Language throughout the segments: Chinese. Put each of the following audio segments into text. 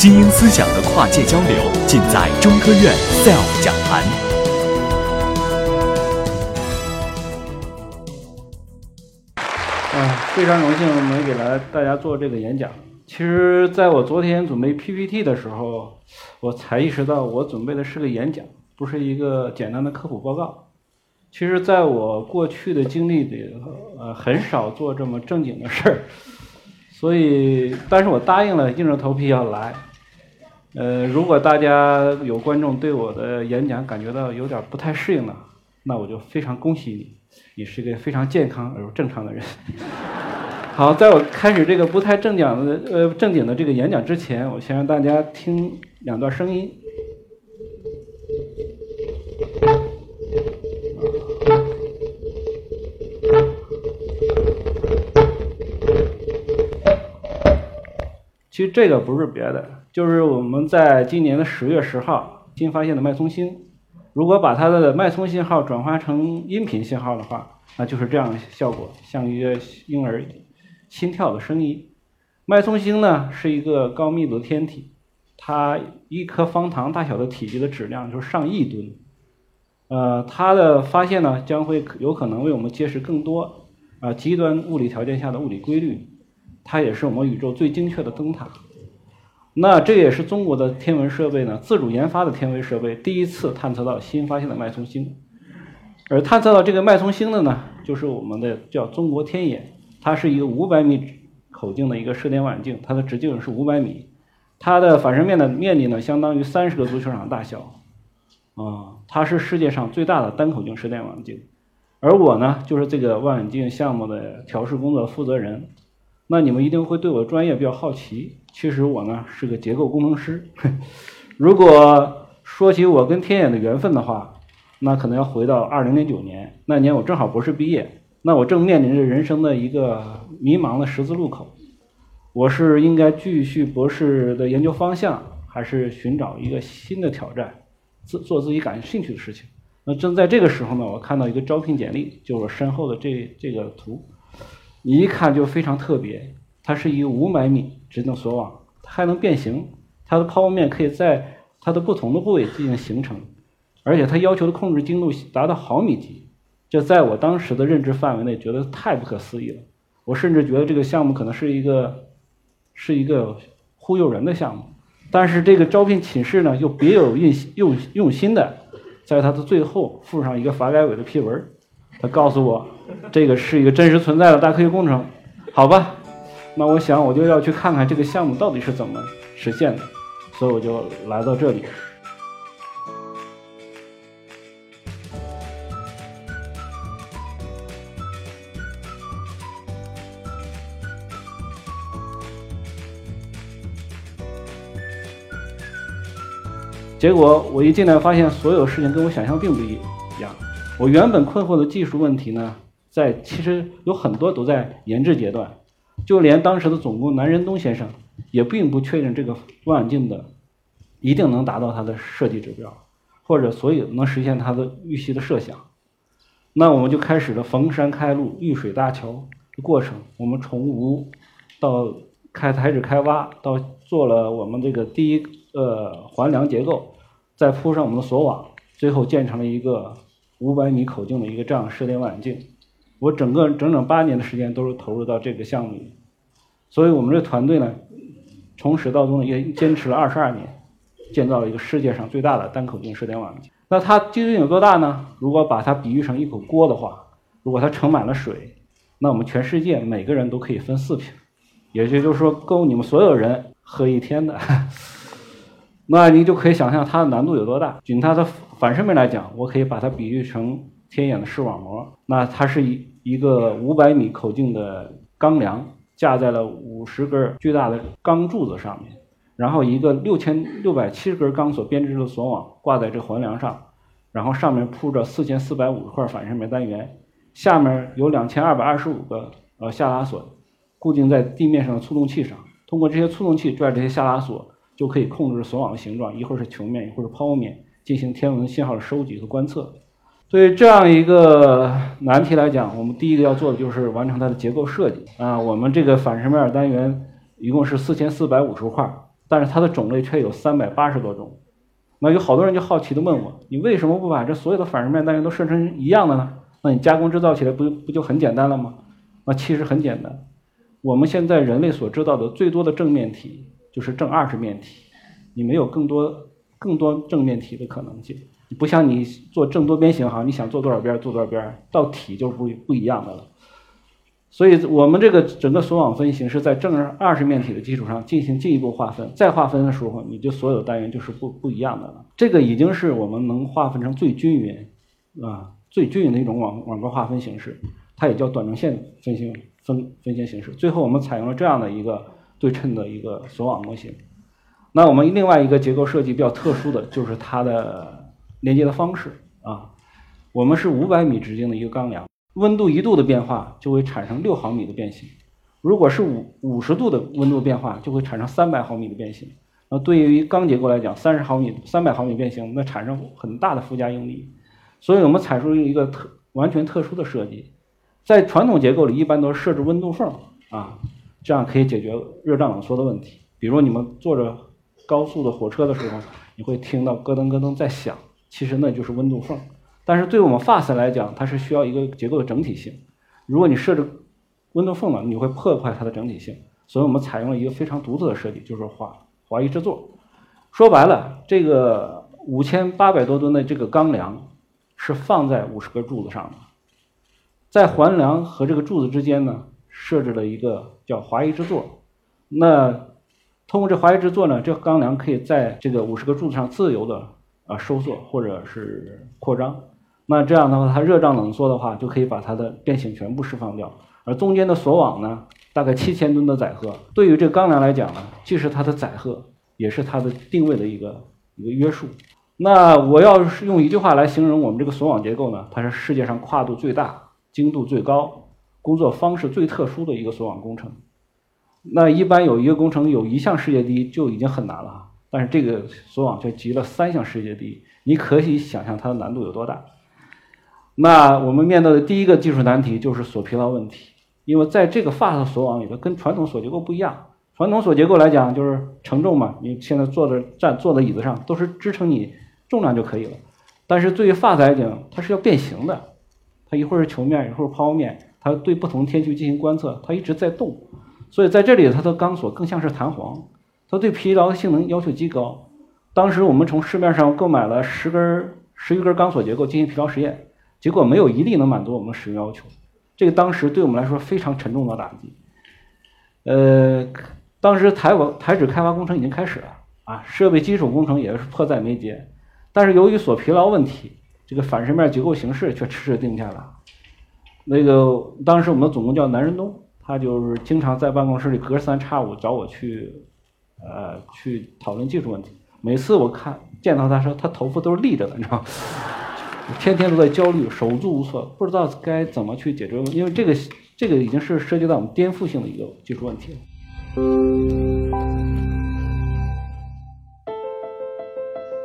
精英思想的跨界交流，尽在中科院 SELF 讲坛。啊，非常荣幸能给来大家做这个演讲。其实，在我昨天准备 PPT 的时候，我才意识到我准备的是个演讲，不是一个简单的科普报告。其实，在我过去的经历里，呃，很少做这么正经的事儿。所以，但是我答应了，硬着头皮要来。呃，如果大家有观众对我的演讲感觉到有点不太适应呢，那我就非常恭喜你，你是一个非常健康而又正常的人。好，在我开始这个不太正经的呃正经的这个演讲之前，我先让大家听两段声音。其实这个不是别的，就是我们在今年的十月十号新发现的脉冲星。如果把它的脉冲信号转化成音频信号的话，那就是这样的效果，像一个婴儿心跳的声音。脉冲星呢是一个高密度天体，它一颗方糖大小的体积的质量就是上亿吨。呃，它的发现呢将会有可能为我们揭示更多啊极端物理条件下的物理规律。它也是我们宇宙最精确的灯塔。那这也是中国的天文设备呢自主研发的天文设备第一次探测到新发现的脉冲星。而探测到这个脉冲星的呢，就是我们的叫中国天眼，它是一个五百米口径的一个射电望远镜，它的直径是五百米，它的反射面的面积呢相当于三十个足球场大小。啊，它是世界上最大的单口径射电望远镜。而我呢，就是这个望远镜项目的调试工作负责人。那你们一定会对我的专业比较好奇。其实我呢是个结构工程师。如果说起我跟天眼的缘分的话，那可能要回到二零零九年，那年我正好博士毕业，那我正面临着人生的一个迷茫的十字路口。我是应该继续博士的研究方向，还是寻找一个新的挑战，自做自己感兴趣的事情？那正在这个时候呢，我看到一个招聘简历，就是我身后的这这个图。你一看就非常特别，它是一个五百米直径锁网，它还能变形，它的抛物面可以在它的不同的部位进行形成，而且它要求的控制精度达到毫米级，这在我当时的认知范围内觉得太不可思议了。我甚至觉得这个项目可能是一个是一个忽悠人的项目，但是这个招聘启事呢又别有用用用心的，在它的最后附上一个发改委的批文，他告诉我。这个是一个真实存在的大科学工程，好吧？那我想我就要去看看这个项目到底是怎么实现的，所以我就来到这里。结果我一进来发现，所有事情跟我想象并不一样。我原本困惑的技术问题呢？在其实有很多都在研制阶段，就连当时的总工南仁东先生也并不确认这个望远镜的一定能达到它的设计指标，或者所以能实现它的预期的设想。那我们就开始了逢山开路、遇水搭桥的过程。我们从无到开开始开挖，到做了我们这个第一呃环梁结构，再铺上我们的锁网，最后建成了一个五百米口径的一个这样射电望远镜。我整个整整八年的时间都是投入到这个项目里，所以我们这团队呢，从始到终也坚持了二十二年，建造了一个世界上最大的单口径射电望远镜。那它究竟有多大呢？如果把它比喻成一口锅的话，如果它盛满了水，那我们全世界每个人都可以分四瓶，也就是说够你们所有人喝一天的。那你就可以想象它的难度有多大。仅它的反射面来讲，我可以把它比喻成天眼的视网膜。那它是一。一个五百米口径的钢梁架在了五十根巨大的钢柱子上面，然后一个六千六百七十根钢索编织的索网挂在这环梁上，然后上面铺着四千四百五十块反射面单元，下面有两千二百二十五个呃下拉锁固定在地面上的触动器上，通过这些触动器拽这些下拉锁，就可以控制索网的形状，一会儿是球面，一会儿是抛物面，进行天文信号的收集和观测。对这样一个难题来讲，我们第一个要做的就是完成它的结构设计啊。我们这个反射面单元一共是四千四百五十块，但是它的种类却有三百八十多种。那有好多人就好奇的问我，你为什么不把这所有的反射面单元都设成一样的呢？那你加工制造起来不不就很简单了吗？那其实很简单，我们现在人类所知道的最多的正面体就是正二十面体，你没有更多更多正面体的可能性。不像你做正多边形哈，你想做多少边做多少边，到体就不不一样的了。所以我们这个整个锁网分形是在正二十面体的基础上进行进一步划分，再划分的时候，你就所有单元就是不不一样的了。这个已经是我们能划分成最均匀啊最均匀的一种网网格划分形式，它也叫短程线分形分分形形式。最后我们采用了这样的一个对称的一个锁网模型。那我们另外一个结构设计比较特殊的就是它的连接的方式啊，我们是五百米直径的一个钢梁。温度一度的变化就会产生六毫米的变形，如果是五五十度的温度变化，就会产生三百毫米的变形。那对于钢结构来讲，三十毫米、三百毫米变形，那产生很大的附加应力。所以我们采用一个特完全特殊的设计，在传统结构里一般都是设置温度缝啊，这样可以解决热胀冷缩的问题。比如你们坐着高速的火车的时候，你会听到咯噔咯噔在响，其实那就是温度缝。但是对我们 FAST 来讲，它是需要一个结构的整体性。如果你设置温度缝了，你会破坏它的整体性。所以我们采用了一个非常独特的设计，就是华华谊制作。说白了，这个五千八百多吨的这个钢梁是放在五十根柱子上的，在环梁和这个柱子之间呢，设置了一个叫华谊制作。那通过这华谊制作呢，这个钢梁可以在这个五十个柱子上自由的啊收缩或者是扩张。那这样的话，它热胀冷缩的话，就可以把它的变形全部释放掉。而中间的锁网呢，大概七千吨的载荷，对于这个钢梁来讲呢，既是它的载荷，也是它的定位的一个一个约束。那我要是用一句话来形容我们这个锁网结构呢，它是世界上跨度最大、精度最高、工作方式最特殊的一个锁网工程。那一般有一个工程有一项世界第一就已经很难了，但是这个锁网却集了三项世界第一，你可以想象它的难度有多大。那我们面对的第一个技术难题就是锁疲劳问题，因为在这个 FAST 锁网里头，跟传统锁结构不一样。传统锁结构来讲，就是承重嘛，你现在坐着站坐在椅子上都是支撑你重量就可以了。但是对于 FAST 来讲，它是要变形的，它一会儿是球面，一会儿抛物面，它对不同天气进行观测，它一直在动。所以在这里，它的钢索更像是弹簧，它对疲劳的性能要求极高。当时我们从市面上购买了十根、十余根钢索结构进行疲劳实验。结果没有一例能满足我们使用要求，这个当时对我们来说非常沉重的打击。呃，当时台网台址开发工程已经开始了啊，设备基础工程也是迫在眉睫，但是由于锁疲劳问题，这个反式面结构形式却迟迟定不下来。那个当时我们的总工叫南仁东，他就是经常在办公室里隔三差五找我去，呃，去讨论技术问题。每次我看见到他说，他头发都是立着的，你知道吗？天天都在焦虑，手足无措，不知道该怎么去解决问。因为这个，这个已经是涉及到我们颠覆性的一个技术问题了。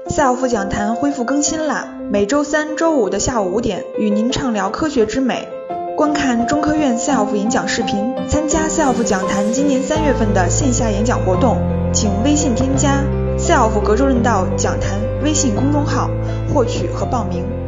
赛奥夫讲坛恢复更新啦！每周三、周五的下午五点，与您畅聊科学之美。观看中科院 SELF 演讲视频，参加 SELF 讲坛今年三月份的线下演讲活动，请微信添加 SELF 格州论道讲坛微信公众号，获取和报名。